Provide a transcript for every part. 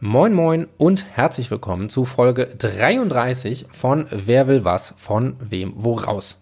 Moin Moin und herzlich willkommen zu Folge 33 von Wer will was von wem woraus.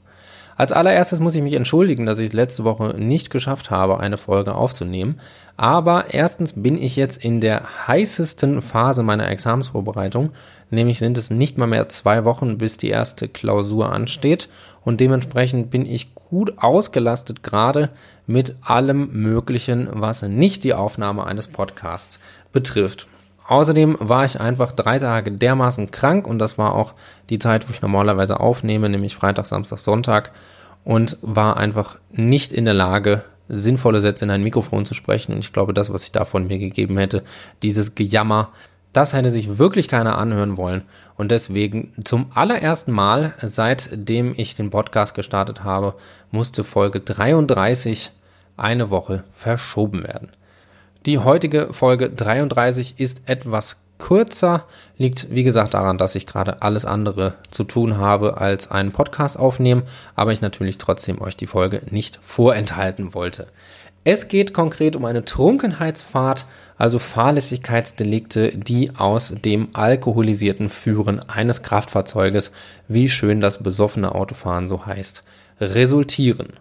Als allererstes muss ich mich entschuldigen, dass ich es letzte Woche nicht geschafft habe, eine Folge aufzunehmen. Aber erstens bin ich jetzt in der heißesten Phase meiner Examensvorbereitung, nämlich sind es nicht mal mehr zwei Wochen, bis die erste Klausur ansteht. Und dementsprechend bin ich gut ausgelastet gerade mit allem Möglichen, was nicht die Aufnahme eines Podcasts betrifft. Außerdem war ich einfach drei Tage dermaßen krank und das war auch die Zeit, wo ich normalerweise aufnehme, nämlich Freitag, Samstag, Sonntag und war einfach nicht in der Lage, sinnvolle Sätze in ein Mikrofon zu sprechen. Und ich glaube, das, was ich da von mir gegeben hätte, dieses Gejammer, das hätte sich wirklich keiner anhören wollen. Und deswegen zum allerersten Mal, seitdem ich den Podcast gestartet habe, musste Folge 33 eine Woche verschoben werden. Die heutige Folge 33 ist etwas kürzer, liegt wie gesagt daran, dass ich gerade alles andere zu tun habe als einen Podcast aufnehmen, aber ich natürlich trotzdem euch die Folge nicht vorenthalten wollte. Es geht konkret um eine Trunkenheitsfahrt, also Fahrlässigkeitsdelikte, die aus dem alkoholisierten Führen eines Kraftfahrzeuges, wie schön das besoffene Autofahren so heißt, resultieren.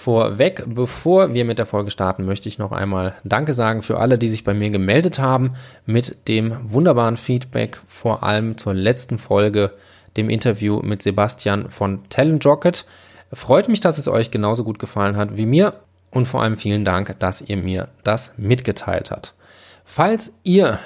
Vorweg, bevor wir mit der Folge starten, möchte ich noch einmal Danke sagen für alle, die sich bei mir gemeldet haben mit dem wunderbaren Feedback, vor allem zur letzten Folge, dem Interview mit Sebastian von Talent Rocket. Freut mich, dass es euch genauso gut gefallen hat wie mir und vor allem vielen Dank, dass ihr mir das mitgeteilt habt. Falls ihr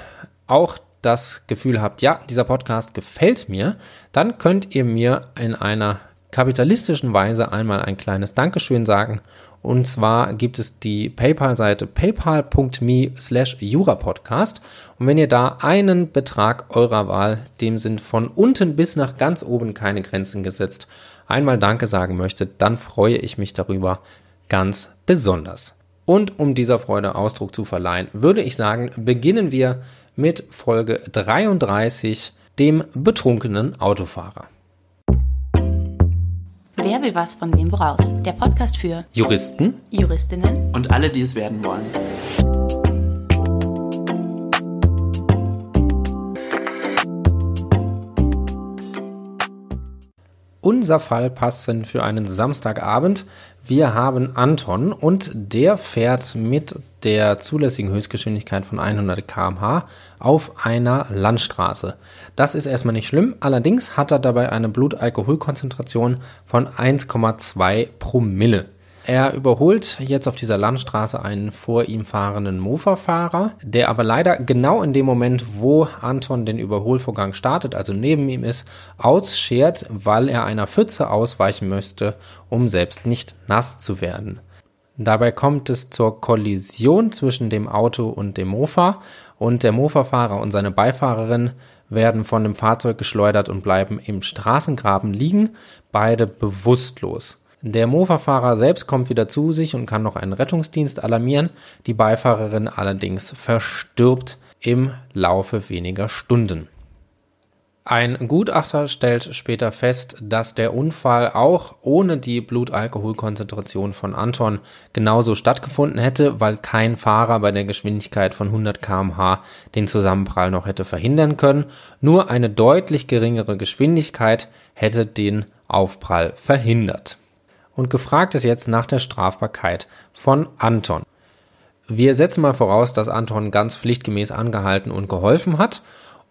auch das Gefühl habt, ja, dieser Podcast gefällt mir, dann könnt ihr mir in einer kapitalistischen Weise einmal ein kleines Dankeschön sagen. Und zwar gibt es die PayPal-Seite paypal.me slash jurapodcast. Und wenn ihr da einen Betrag eurer Wahl, dem sind von unten bis nach ganz oben keine Grenzen gesetzt, einmal Danke sagen möchtet, dann freue ich mich darüber ganz besonders. Und um dieser Freude Ausdruck zu verleihen, würde ich sagen, beginnen wir mit Folge 33, dem betrunkenen Autofahrer. Wer will was von wem woraus? Der Podcast für Juristen, Juristinnen und alle, die es werden wollen. Unser Fall passend für einen Samstagabend. Wir haben Anton und der fährt mit der zulässigen Höchstgeschwindigkeit von 100 km/h auf einer Landstraße. Das ist erstmal nicht schlimm, allerdings hat er dabei eine Blutalkoholkonzentration von 1,2 Promille. Er überholt jetzt auf dieser Landstraße einen vor ihm fahrenden Mofa-Fahrer, der aber leider genau in dem Moment, wo Anton den Überholvorgang startet, also neben ihm ist, ausschert, weil er einer Pfütze ausweichen möchte, um selbst nicht nass zu werden. Dabei kommt es zur Kollision zwischen dem Auto und dem Mofa und der Mofa-Fahrer und seine Beifahrerin werden von dem Fahrzeug geschleudert und bleiben im Straßengraben liegen, beide bewusstlos. Der Mofa-Fahrer selbst kommt wieder zu sich und kann noch einen Rettungsdienst alarmieren, die Beifahrerin allerdings verstirbt im Laufe weniger Stunden. Ein Gutachter stellt später fest, dass der Unfall auch ohne die Blutalkoholkonzentration von Anton genauso stattgefunden hätte, weil kein Fahrer bei der Geschwindigkeit von 100 km/h den Zusammenprall noch hätte verhindern können. Nur eine deutlich geringere Geschwindigkeit hätte den Aufprall verhindert. Und gefragt ist jetzt nach der Strafbarkeit von Anton. Wir setzen mal voraus, dass Anton ganz pflichtgemäß angehalten und geholfen hat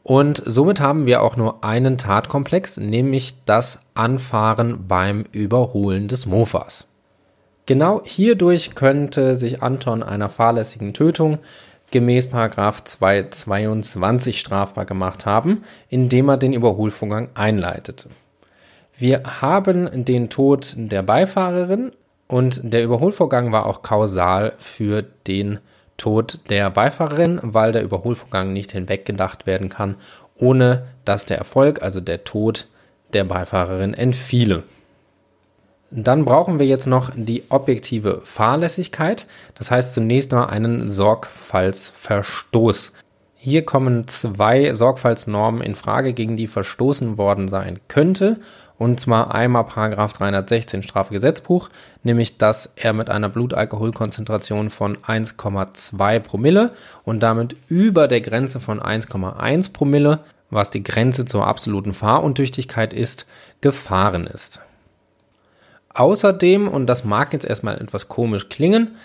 und somit haben wir auch nur einen Tatkomplex, nämlich das Anfahren beim Überholen des Mofas. Genau hierdurch könnte sich Anton einer fahrlässigen Tötung gemäß 222 strafbar gemacht haben, indem er den Überholvorgang einleitete. Wir haben den Tod der Beifahrerin und der Überholvorgang war auch kausal für den Tod der Beifahrerin, weil der Überholvorgang nicht hinweggedacht werden kann, ohne dass der Erfolg, also der Tod der Beifahrerin entfiele. Dann brauchen wir jetzt noch die objektive Fahrlässigkeit, das heißt zunächst mal einen Sorgfaltsverstoß. Hier kommen zwei Sorgfaltsnormen in Frage, gegen die verstoßen worden sein könnte Und zwar einmal Paragraph 316 Strafgesetzbuch, nämlich dass er mit einer Blutalkoholkonzentration von 1,2 Promille und damit über der Grenze von 1,1 Promille, was die Grenze zur absoluten Fahruntüchtigkeit ist, gefahren ist. Außerdem, und das mag jetzt erstmal etwas komisch klingen,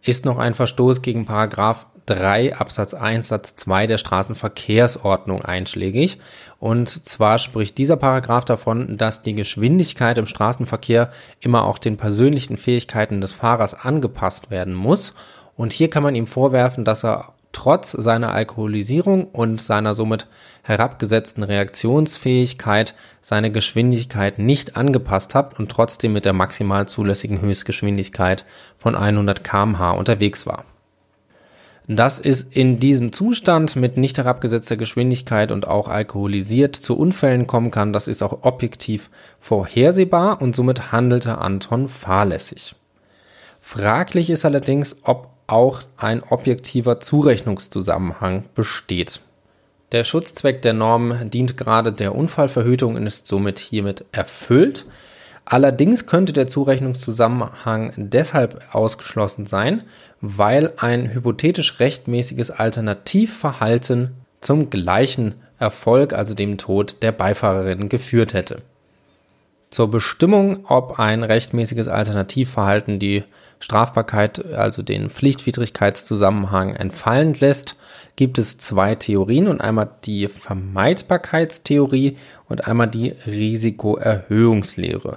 ist noch ein Verstoß gegen Paragraph 3 Absatz 1 Satz 2 der Straßenverkehrsordnung einschlägig. Und zwar spricht dieser Paragraph davon, dass die Geschwindigkeit im Straßenverkehr immer auch den persönlichen Fähigkeiten des Fahrers angepasst werden muss. Und hier kann man ihm vorwerfen, dass er trotz seiner Alkoholisierung und seiner somit herabgesetzten Reaktionsfähigkeit seine Geschwindigkeit nicht angepasst hat und trotzdem mit der maximal zulässigen Höchstgeschwindigkeit von 100 km/h unterwegs war. Dass es in diesem Zustand mit nicht herabgesetzter Geschwindigkeit und auch alkoholisiert zu Unfällen kommen kann, das ist auch objektiv vorhersehbar und somit handelte Anton fahrlässig. Fraglich ist allerdings, ob auch ein objektiver Zurechnungszusammenhang besteht. Der Schutzzweck der Norm dient gerade der Unfallverhütung und ist somit hiermit erfüllt. Allerdings könnte der Zurechnungszusammenhang deshalb ausgeschlossen sein, weil ein hypothetisch rechtmäßiges Alternativverhalten zum gleichen Erfolg, also dem Tod der Beifahrerin, geführt hätte. Zur Bestimmung, ob ein rechtmäßiges Alternativverhalten die Strafbarkeit, also den Pflichtwidrigkeitszusammenhang entfallen lässt, gibt es zwei Theorien und einmal die Vermeidbarkeitstheorie und einmal die Risikoerhöhungslehre.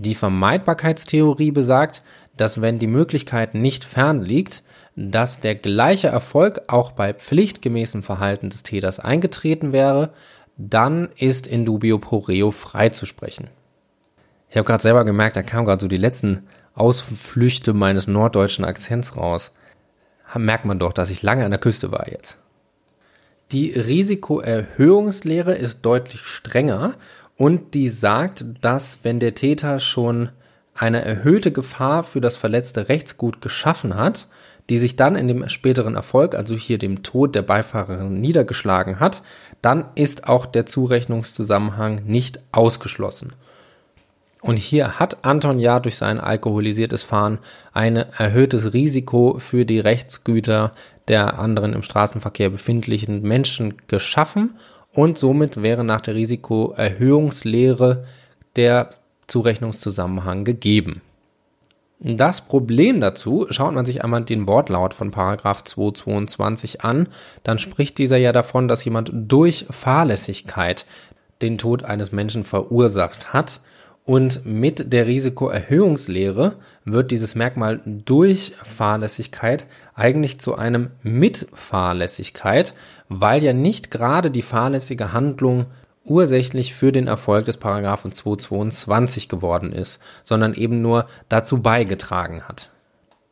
Die Vermeidbarkeitstheorie besagt, dass wenn die Möglichkeit nicht fern liegt, dass der gleiche Erfolg auch bei pflichtgemäßem Verhalten des Täters eingetreten wäre, dann ist in dubio pro reo freizusprechen. Ich habe gerade selber gemerkt, da kamen gerade so die letzten Ausflüchte meines norddeutschen Akzents raus. Merkt man doch, dass ich lange an der Küste war jetzt. Die Risikoerhöhungslehre ist deutlich strenger und die sagt, dass wenn der Täter schon eine erhöhte Gefahr für das verletzte Rechtsgut geschaffen hat, die sich dann in dem späteren Erfolg, also hier dem Tod der Beifahrerin niedergeschlagen hat, dann ist auch der Zurechnungszusammenhang nicht ausgeschlossen. Und hier hat Anton ja durch sein alkoholisiertes Fahren ein erhöhtes Risiko für die Rechtsgüter der anderen im Straßenverkehr befindlichen Menschen geschaffen und somit wäre nach der Risikoerhöhungslehre der Zurechnungszusammenhang gegeben. Das Problem dazu, schaut man sich einmal den Wortlaut von Paragraph 222 an, dann spricht dieser ja davon, dass jemand durch Fahrlässigkeit den Tod eines Menschen verursacht hat und mit der Risikoerhöhungslehre wird dieses Merkmal durch Fahrlässigkeit eigentlich zu einem Mitfahrlässigkeit, weil ja nicht gerade die fahrlässige Handlung ursächlich für den Erfolg des Paragraphen 222 geworden ist, sondern eben nur dazu beigetragen hat.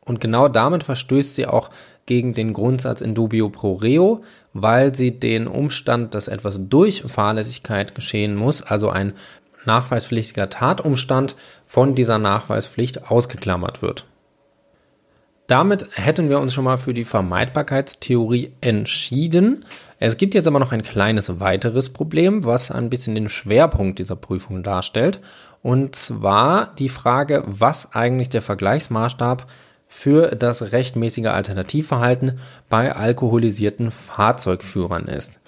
Und genau damit verstößt sie auch gegen den Grundsatz in dubio pro reo, weil sie den Umstand, dass etwas durch Fahrlässigkeit geschehen muss, also ein nachweispflichtiger Tatumstand von dieser Nachweispflicht ausgeklammert wird. Damit hätten wir uns schon mal für die Vermeidbarkeitstheorie entschieden. Es gibt jetzt aber noch ein kleines weiteres Problem, was ein bisschen den Schwerpunkt dieser Prüfung darstellt. Und zwar die Frage, was eigentlich der Vergleichsmaßstab für das rechtmäßige Alternativverhalten bei alkoholisierten Fahrzeugführern ist.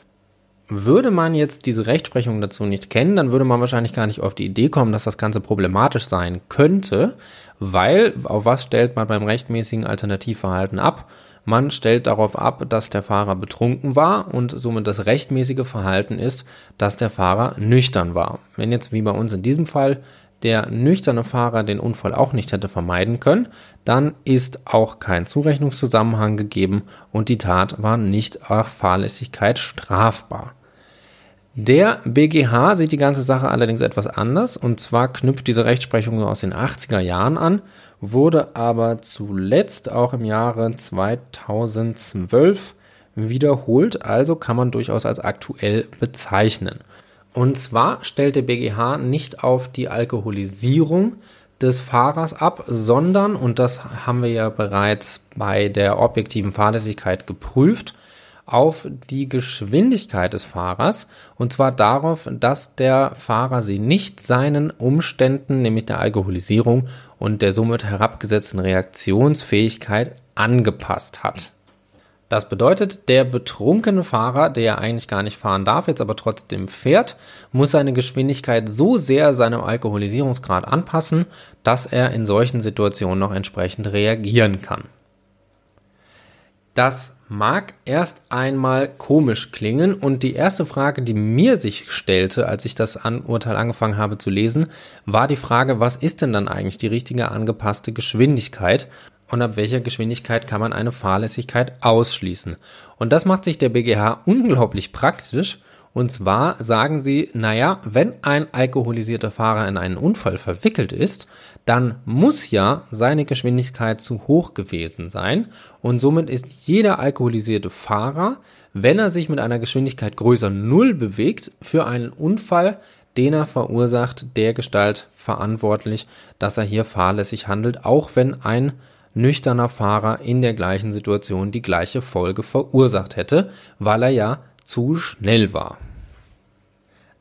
Würde man jetzt diese Rechtsprechung dazu nicht kennen, dann würde man wahrscheinlich gar nicht auf die Idee kommen, dass das Ganze problematisch sein könnte, weil auf was stellt man beim rechtmäßigen Alternativverhalten ab? Man stellt darauf ab, dass der Fahrer betrunken war und somit das rechtmäßige Verhalten ist, dass der Fahrer nüchtern war. Wenn jetzt wie bei uns in diesem Fall der nüchterne Fahrer den Unfall auch nicht hätte vermeiden können, dann ist auch kein Zurechnungszusammenhang gegeben und die Tat war nicht nach Fahrlässigkeit strafbar. Der BGH sieht die ganze Sache allerdings etwas anders und zwar knüpft diese Rechtsprechung aus den 80er Jahren an, wurde aber zuletzt auch im Jahre 2012 wiederholt, also kann man durchaus als aktuell bezeichnen. Und zwar stellt der BGH nicht auf die Alkoholisierung des Fahrers ab, sondern, und das haben wir ja bereits bei der objektiven Fahrlässigkeit geprüft, auf die Geschwindigkeit des Fahrers und zwar darauf, dass der Fahrer sie nicht seinen Umständen, nämlich der Alkoholisierung und der somit herabgesetzten Reaktionsfähigkeit angepasst hat. Das bedeutet, der betrunkene Fahrer, der ja eigentlich gar nicht fahren darf, jetzt aber trotzdem fährt, muss seine Geschwindigkeit so sehr seinem Alkoholisierungsgrad anpassen, dass er in solchen Situationen noch entsprechend reagieren kann. Das mag erst einmal komisch klingen und die erste Frage, die mir sich stellte, als ich das Urteil angefangen habe zu lesen, war die Frage, was ist denn dann eigentlich die richtige angepasste Geschwindigkeit? und ab welcher Geschwindigkeit kann man eine Fahrlässigkeit ausschließen. Und das macht sich der BGH unglaublich praktisch. Und zwar sagen sie, naja, wenn ein alkoholisierter Fahrer in einen Unfall verwickelt ist, dann muss ja seine Geschwindigkeit zu hoch gewesen sein. Und somit ist jeder alkoholisierte Fahrer, wenn er sich mit einer Geschwindigkeit größer Null bewegt, für einen Unfall den er verursacht, der Gestalt verantwortlich, dass er hier fahrlässig handelt, auch wenn ein nüchterner Fahrer in der gleichen Situation die gleiche Folge verursacht hätte, weil er ja zu schnell war.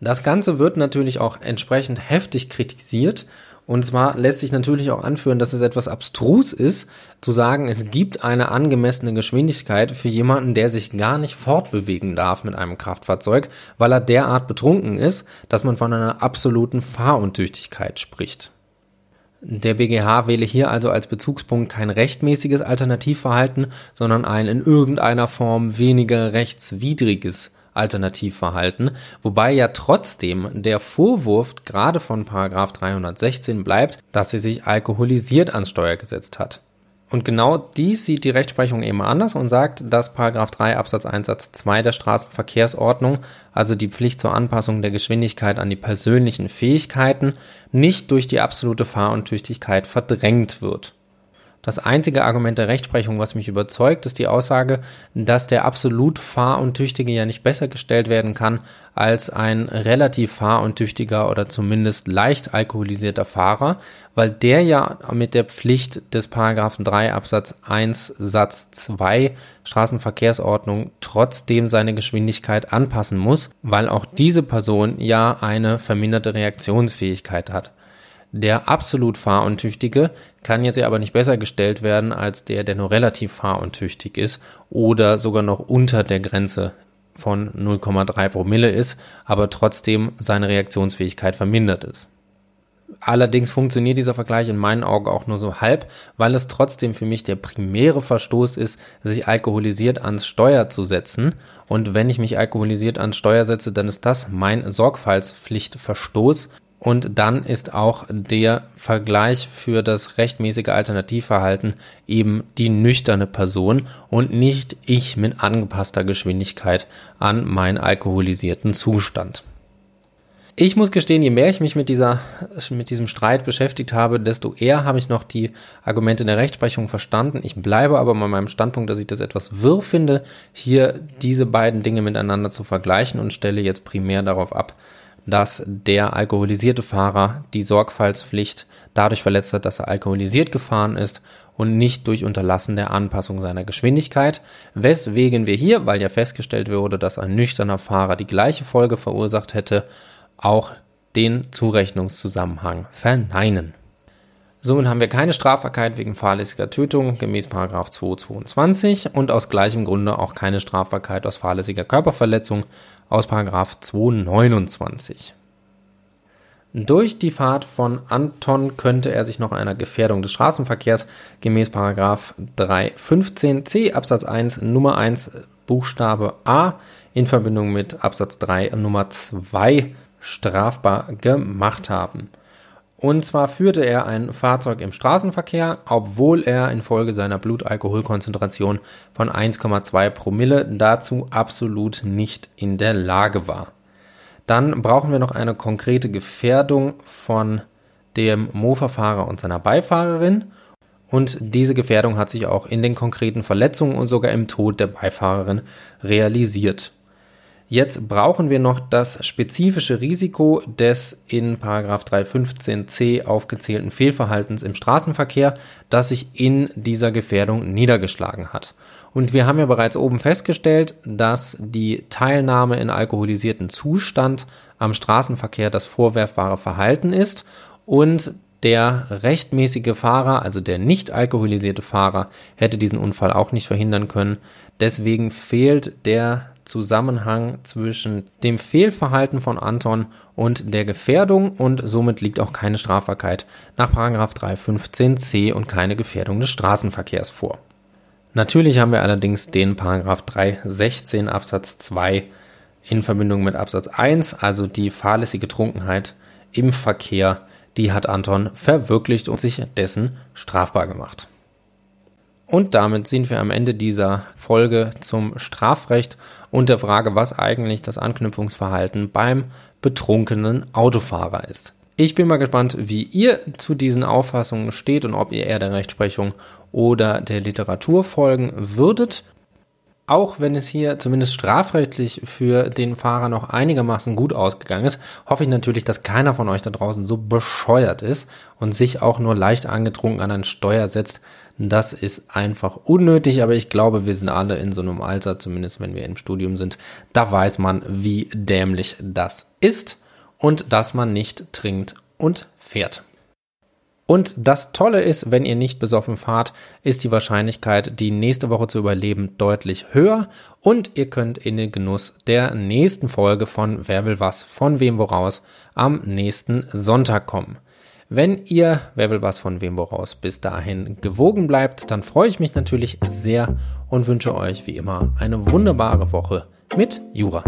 Das Ganze wird natürlich auch entsprechend heftig kritisiert. Und zwar lässt sich natürlich auch anführen, dass es etwas abstrus ist, zu sagen, es gibt eine angemessene Geschwindigkeit für jemanden, der sich gar nicht fortbewegen darf mit einem Kraftfahrzeug, weil er derart betrunken ist, dass man von einer absoluten Fahruntüchtigkeit spricht. Der BGH wähle hier also als Bezugspunkt kein rechtmäßiges Alternativverhalten, sondern ein in irgendeiner Form weniger rechtswidriges Alternativverhalten, wobei ja trotzdem der Vorwurf gerade von Paragraph 316 bleibt, dass sie sich alkoholisiert ans Steuer gesetzt hat. Und genau dies sieht die Rechtsprechung eben anders und sagt, dass Paragraph 3 Absatz 1 Satz 2 der Straßenverkehrsordnung, also die Pflicht zur Anpassung der Geschwindigkeit an die persönlichen Fähigkeiten, nicht durch die absolute Fahruntüchtigkeit verdrängt wird. Das einzige Argument der Rechtsprechung, was mich überzeugt, ist die Aussage, dass der absolut Fahruntüchtige ja nicht besser gestellt werden kann als ein relativ fahruntüchtiger oder zumindest leicht alkoholisierter Fahrer, weil der ja mit der Pflicht des Paragraphen 3 Absatz 1 Satz 2 Straßenverkehrsordnung trotzdem seine Geschwindigkeit anpassen muss, weil auch diese Person ja eine verminderte Reaktionsfähigkeit hat. Der absolut fahruntüchtige kann jetzt ja aber nicht besser gestellt werden als der, der nur relativ fahruntüchtig ist oder sogar noch unter der Grenze von 0,3 Promille ist, aber trotzdem seine Reaktionsfähigkeit vermindert ist. Allerdings funktioniert dieser Vergleich in meinen Augen auch nur so halb, weil es trotzdem für mich der primäre Verstoß ist, sich alkoholisiert ans Steuer zu setzen. Und wenn ich mich alkoholisiert ans Steuer setze, dann ist das mein Sorgfaltspflichtverstoß und dann ist auch der Vergleich für das rechtmäßige Alternativverhalten eben die nüchterne Person und nicht ich mit angepasster Geschwindigkeit an meinen alkoholisierten Zustand. Ich muss gestehen, je mehr ich mich mit, dieser, mit diesem Streit beschäftigt habe, desto eher habe ich noch die Argumente der Rechtsprechung verstanden. Ich bleibe aber bei meinem Standpunkt, dass ich das etwas wirr finde, hier diese beiden Dinge miteinander zu vergleichen und stelle jetzt primär darauf ab, dass der alkoholisierte Fahrer die Sorgfaltspflicht dadurch verletzt hat, dass er alkoholisiert gefahren ist und nicht durch Unterlassen der Anpassung seiner Geschwindigkeit, weswegen wir hier, weil ja festgestellt wurde, dass ein nüchterner Fahrer die gleiche Folge verursacht hätte, auch den Zurechnungszusammenhang verneinen. Somit haben wir keine Strafbarkeit wegen fahrlässiger Tötung gemäß 222 und aus gleichem Grunde auch keine Strafbarkeit aus fahrlässiger Körperverletzung aus 229. Durch die Fahrt von Anton könnte er sich noch einer Gefährdung des Straßenverkehrs gemäß 315c Absatz 1 Nummer 1 Buchstabe A in Verbindung mit Absatz 3 Nummer 2 strafbar gemacht haben. Und zwar führte er ein Fahrzeug im Straßenverkehr, obwohl er infolge seiner Blutalkoholkonzentration von 1,2 Promille dazu absolut nicht in der Lage war. Dann brauchen wir noch eine konkrete Gefährdung von dem Mofa-Fahrer und seiner Beifahrerin. Und diese Gefährdung hat sich auch in den konkreten Verletzungen und sogar im Tod der Beifahrerin realisiert. Jetzt brauchen wir noch das spezifische Risiko des in 315c aufgezählten Fehlverhaltens im Straßenverkehr, das sich in dieser Gefährdung niedergeschlagen hat. Und wir haben ja bereits oben festgestellt, dass die Teilnahme in alkoholisierten Zustand am Straßenverkehr das vorwerfbare Verhalten ist und der rechtmäßige Fahrer, also der nicht alkoholisierte Fahrer, hätte diesen Unfall auch nicht verhindern können. Deswegen fehlt der Zusammenhang zwischen dem Fehlverhalten von Anton und der Gefährdung und somit liegt auch keine Strafbarkeit nach 315c und keine Gefährdung des Straßenverkehrs vor. Natürlich haben wir allerdings den 316 Absatz 2 in Verbindung mit Absatz 1, also die fahrlässige Trunkenheit im Verkehr, die hat Anton verwirklicht und sich dessen strafbar gemacht. Und damit sind wir am Ende dieser Folge zum Strafrecht und der Frage, was eigentlich das Anknüpfungsverhalten beim betrunkenen Autofahrer ist. Ich bin mal gespannt, wie ihr zu diesen Auffassungen steht und ob ihr eher der Rechtsprechung oder der Literatur folgen würdet. Auch wenn es hier zumindest strafrechtlich für den Fahrer noch einigermaßen gut ausgegangen ist, hoffe ich natürlich, dass keiner von euch da draußen so bescheuert ist und sich auch nur leicht angetrunken an ein Steuer setzt. Das ist einfach unnötig, aber ich glaube, wir sind alle in so einem Alter, zumindest wenn wir im Studium sind, da weiß man, wie dämlich das ist und dass man nicht trinkt und fährt. Und das Tolle ist, wenn ihr nicht besoffen fahrt, ist die Wahrscheinlichkeit, die nächste Woche zu überleben, deutlich höher und ihr könnt in den Genuss der nächsten Folge von Wer will was, von wem woraus am nächsten Sonntag kommen. Wenn ihr Wer will was von wem woraus bis dahin gewogen bleibt, dann freue ich mich natürlich sehr und wünsche euch wie immer eine wunderbare Woche mit Jura.